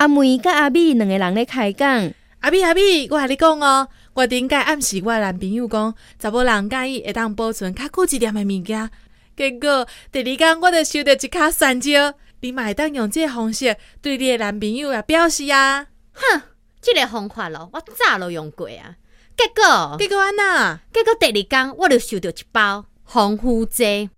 阿梅甲阿美两个人咧开讲，阿美阿美，我甲你讲哦，我顶个暗示我男朋友讲，查某人介意会当保存较久一点的物件。结果第二天我就收到一卡香蕉，你嘛会当用这个方式对你的男朋友来表示啊？哼，这个方法咯，我早都用过啊。结果，结果安那？结果第二天我就收到一包防腐剂。